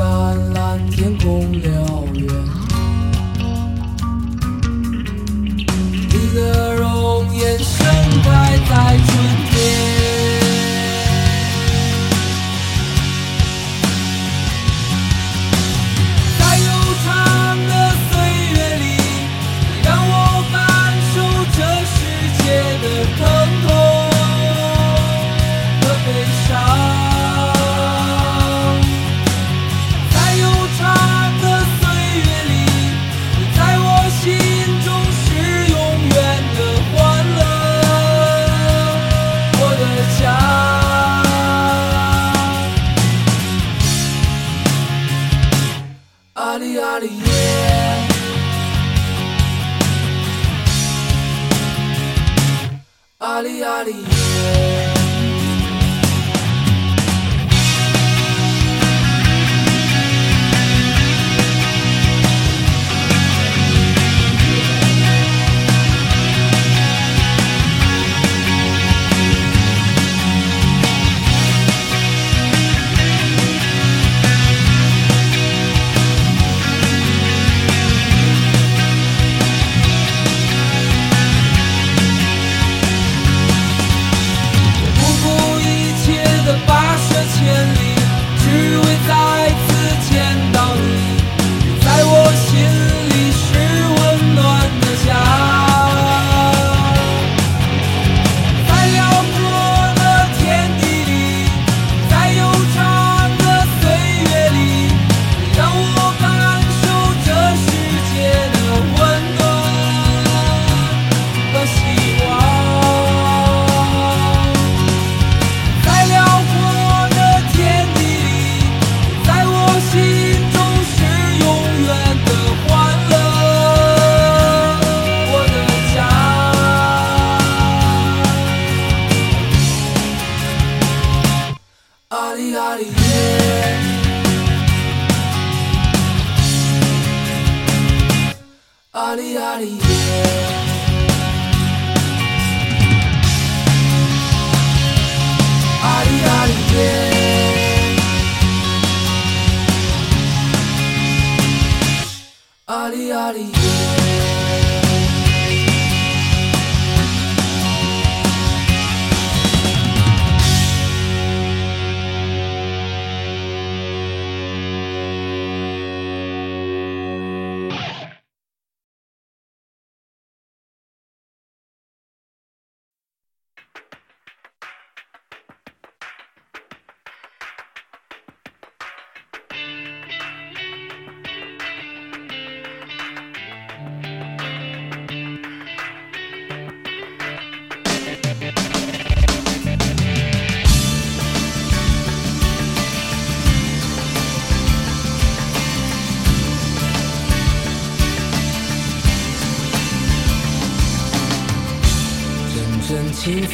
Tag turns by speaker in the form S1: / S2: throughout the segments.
S1: 湛蓝天空辽远。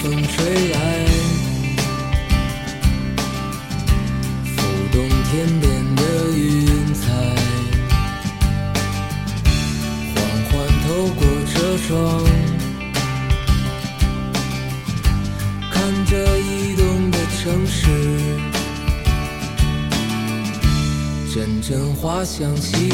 S1: 风吹来，浮动天边的云彩，缓缓透过车窗。看着移动的城市。阵阵花香袭。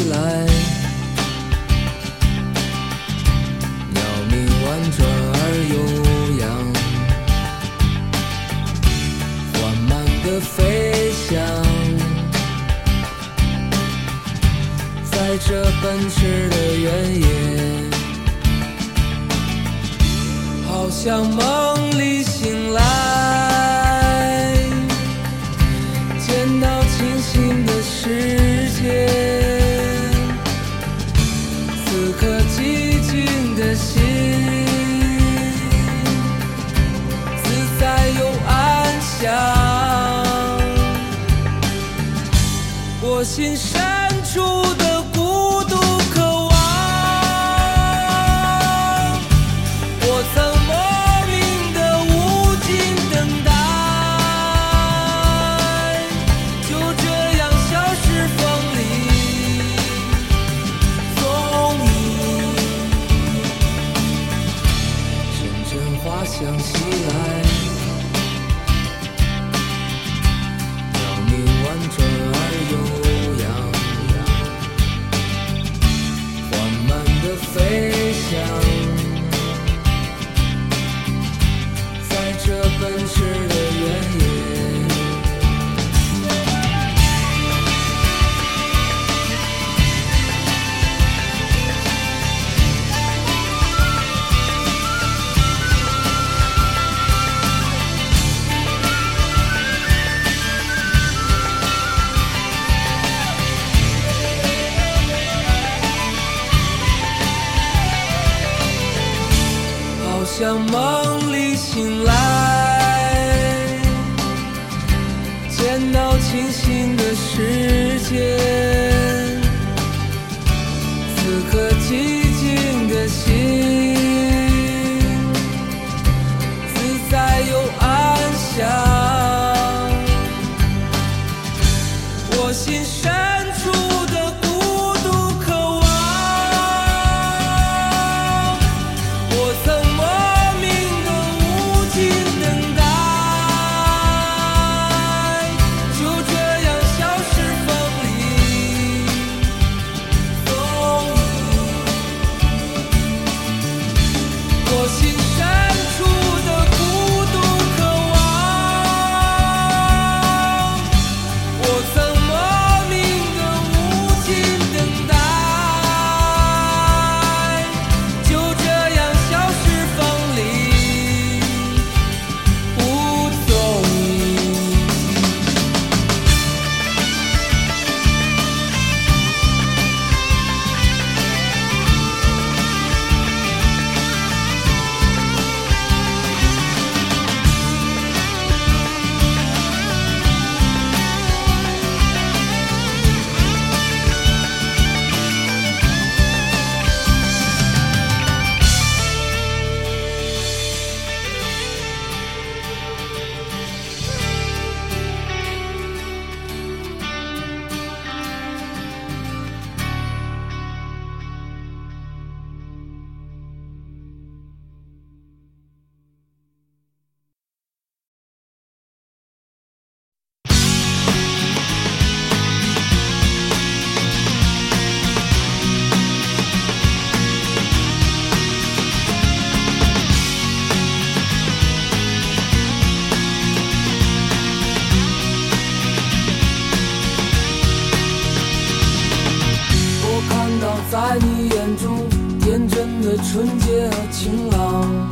S1: 的纯洁和晴朗。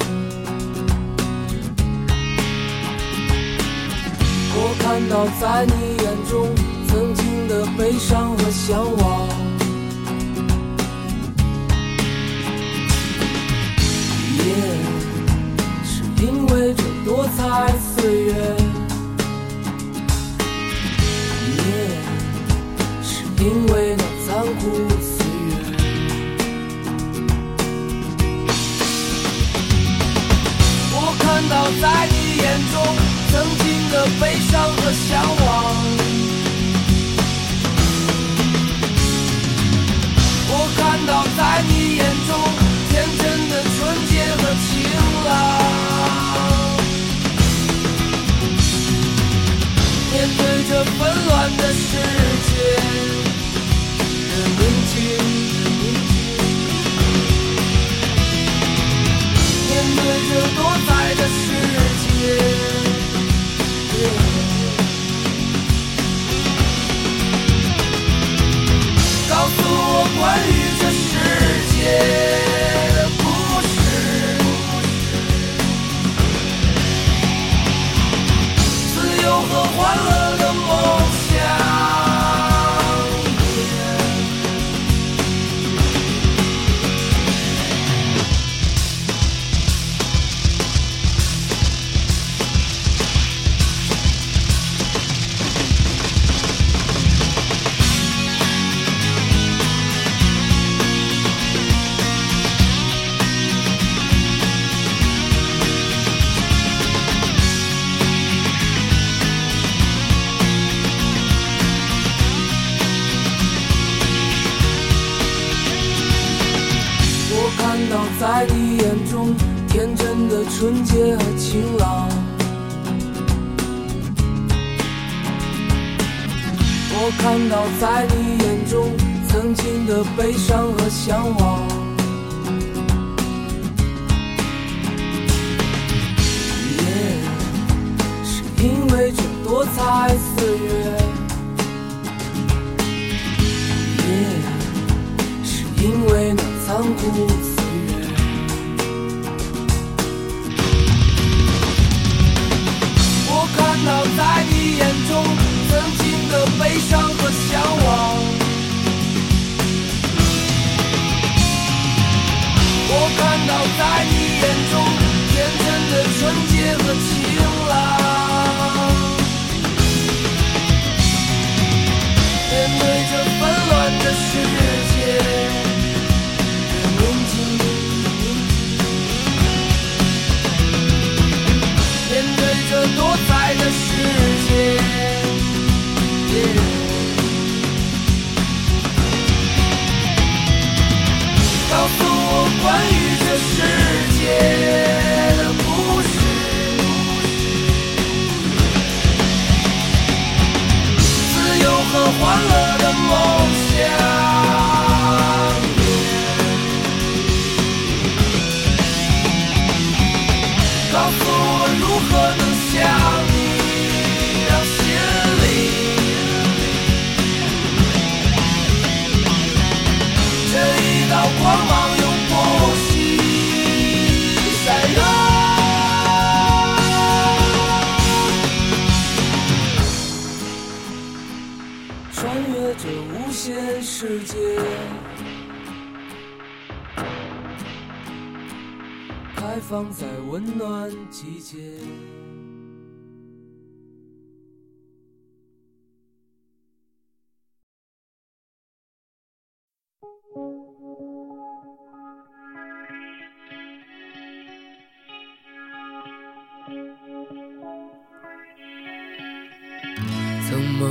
S1: 我看到在你眼中曾经的悲伤和向往。是因为这多彩岁月。是因为那残酷的。到在你眼中曾经的悲伤和向往，我看到在你眼中天真的纯洁和晴朗。面对这纷乱的世界，这宁静宁静。面对这多彩。这世界告诉我关于这世界的故事自由和欢乐。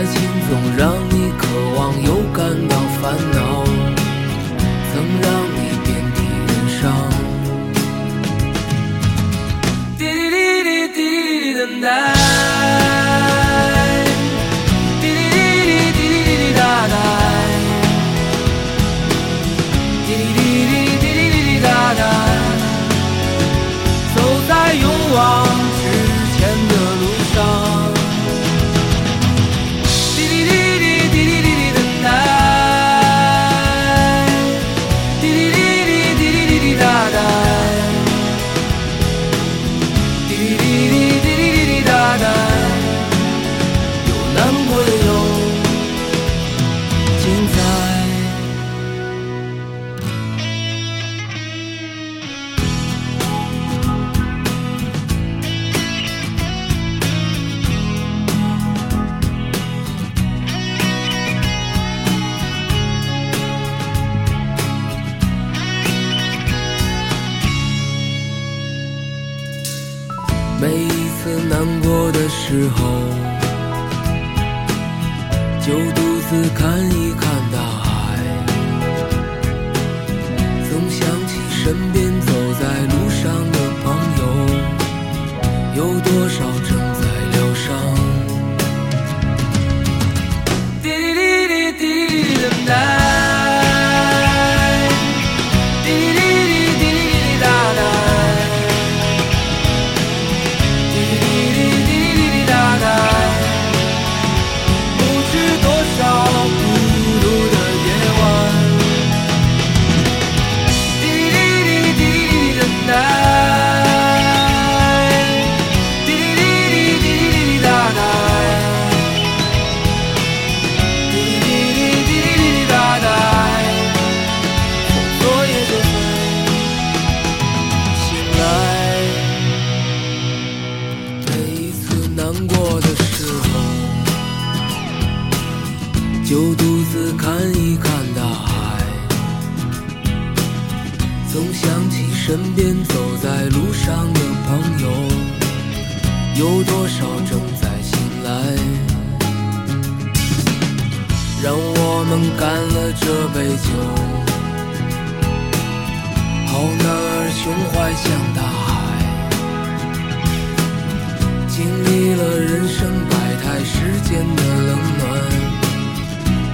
S1: 爱情总让你渴望又感到烦恼曾让你遍体鳞伤。滴滴滴滴滴滴等待后就独自看一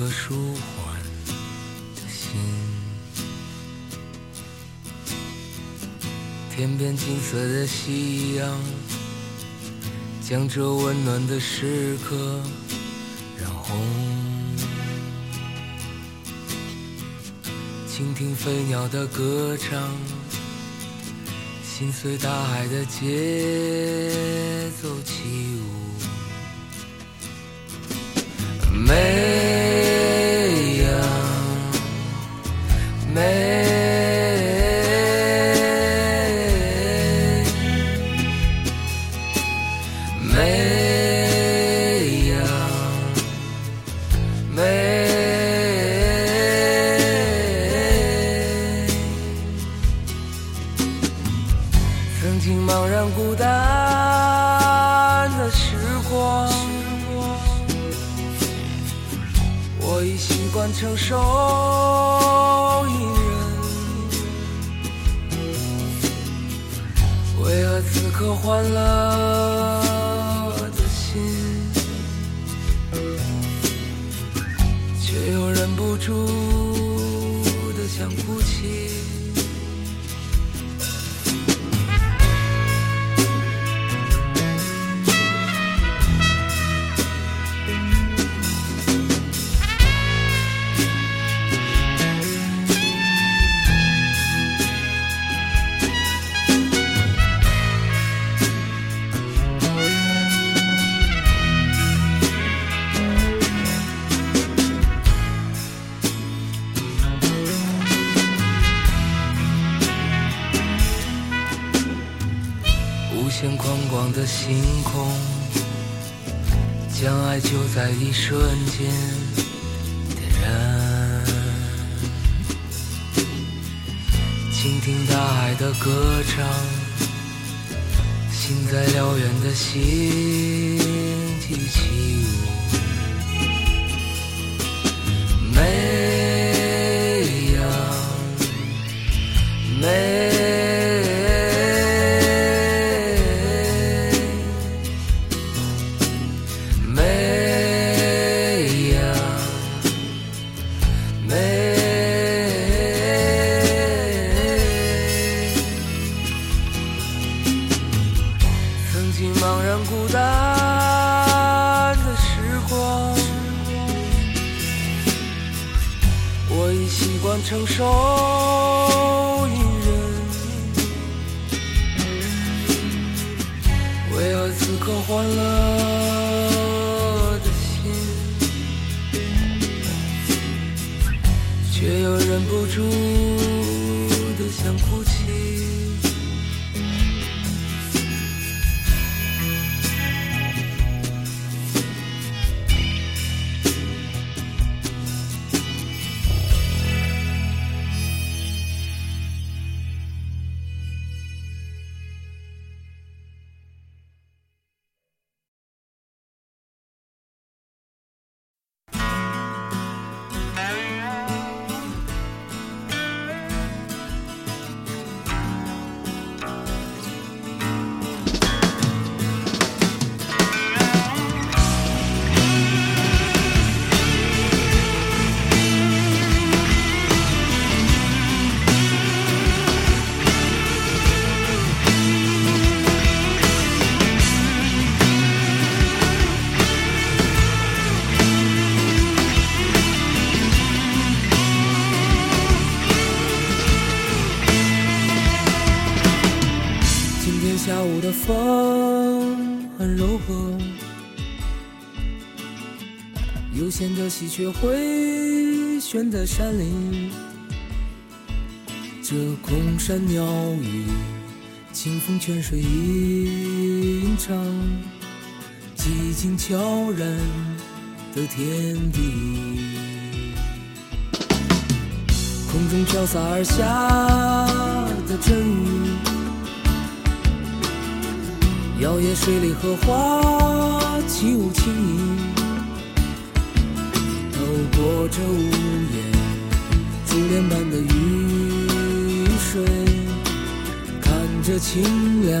S1: 我此刻舒缓的心。天边金色的夕阳，将这温暖的时刻染红。倾听飞鸟的歌唱。心随大海的节奏起舞，美像宽广的星空，将爱就在一瞬间点燃。倾听大海的歌唱，心在辽远的星际起舞。美呀美，闲的喜鹊会悬在山林，这空山鸟语，清风泉水吟唱，寂静悄然的天地，空中飘洒而下的阵雨。摇曳水里荷花起舞轻盈，躲着屋檐，珠帘般的雨水，看着清凉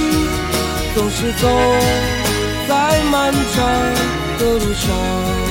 S1: 总是走在漫长。的路上。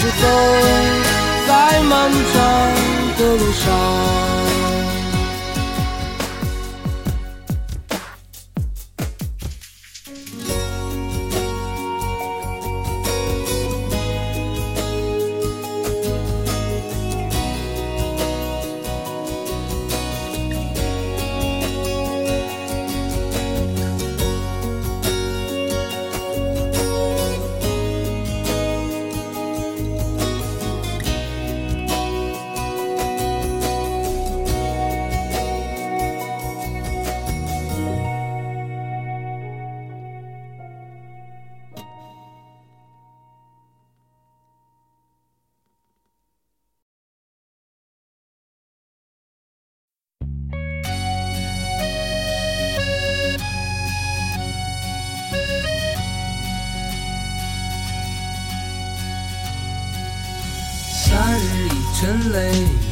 S1: 总是走在漫长的路上。眼泪。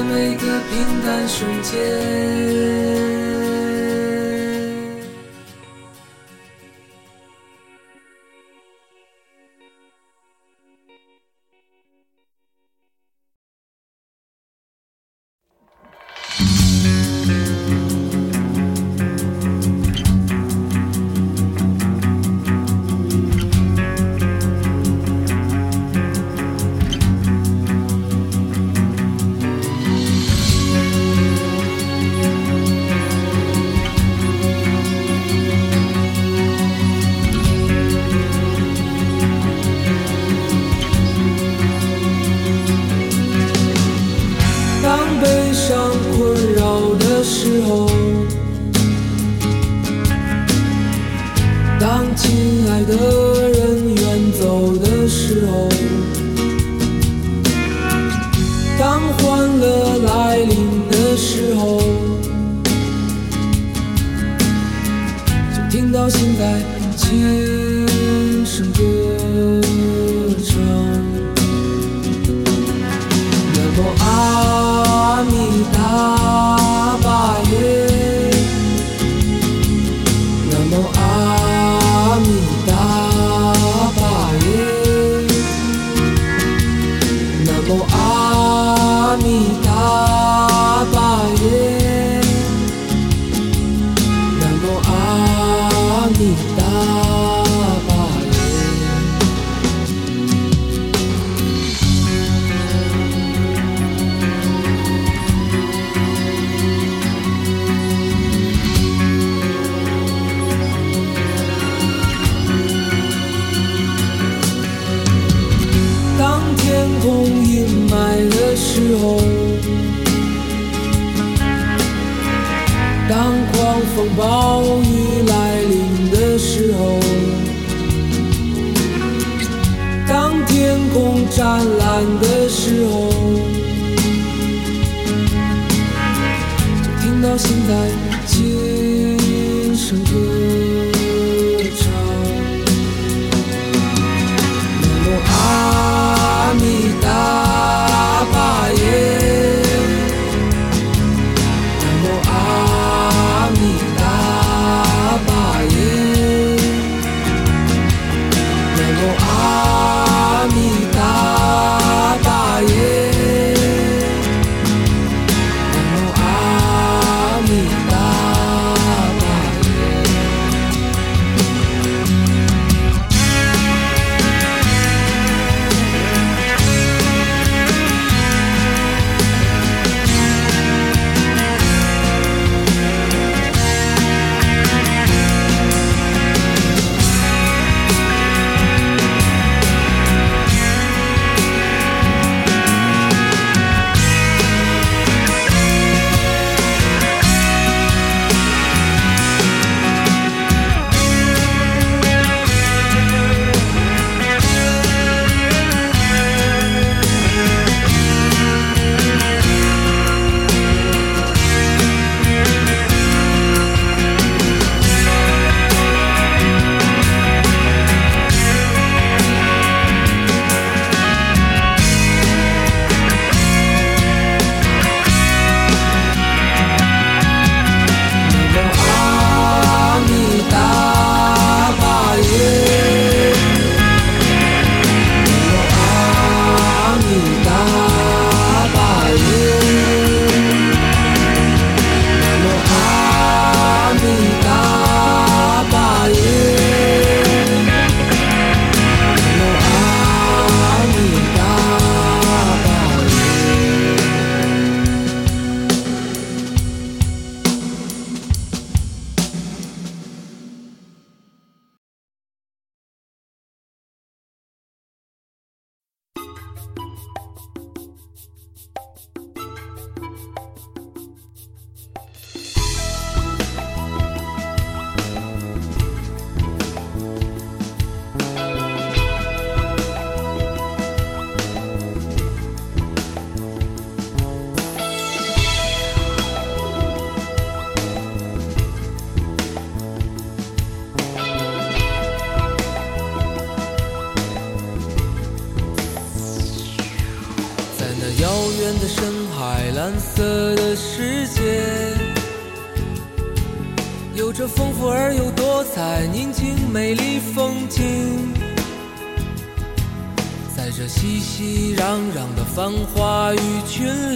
S1: 在每个平淡瞬间。轻声歌唱南无阿弥陀熙熙攘攘的繁华与群。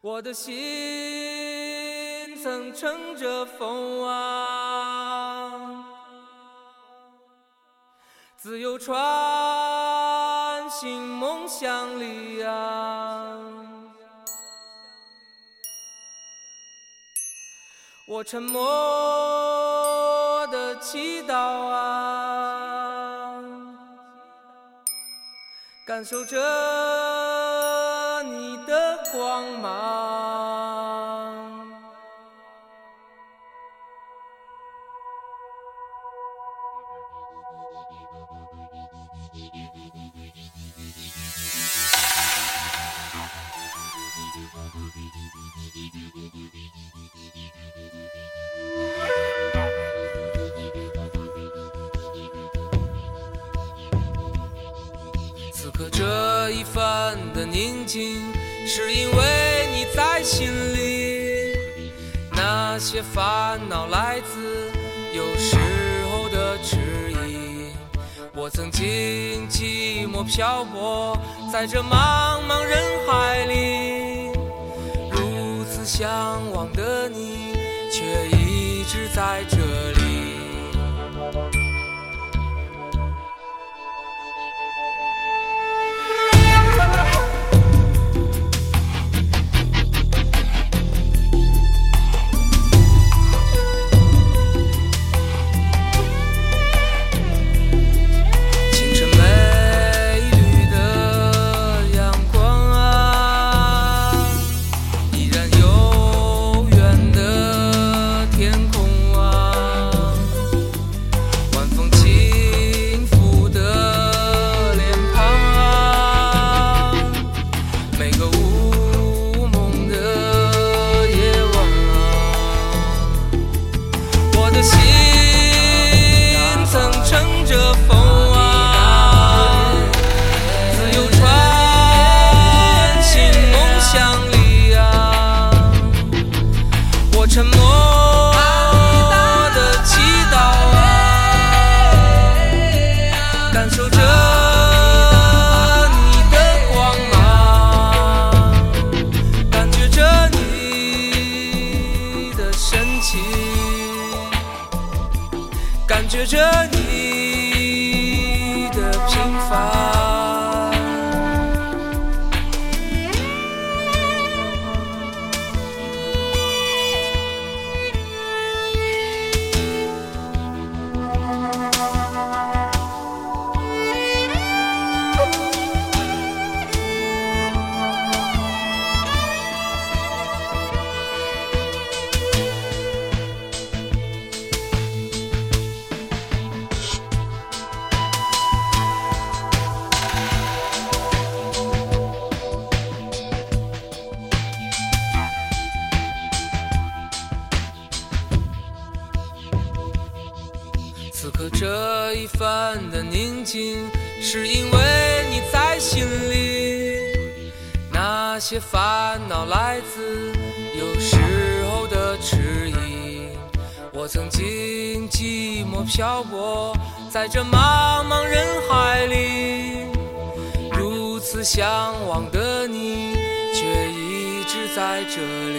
S1: 我的心曾乘着风啊自由穿行梦想里啊。我沉默的祈祷啊感受着光芒此刻这一番的宁静是因为你在心里。那些烦恼来自有时候的迟疑。我曾经寂寞漂泊在这茫茫人海里，如此向往的你，却一直在这里。在这茫茫人海里如此向往的你却一直在这里。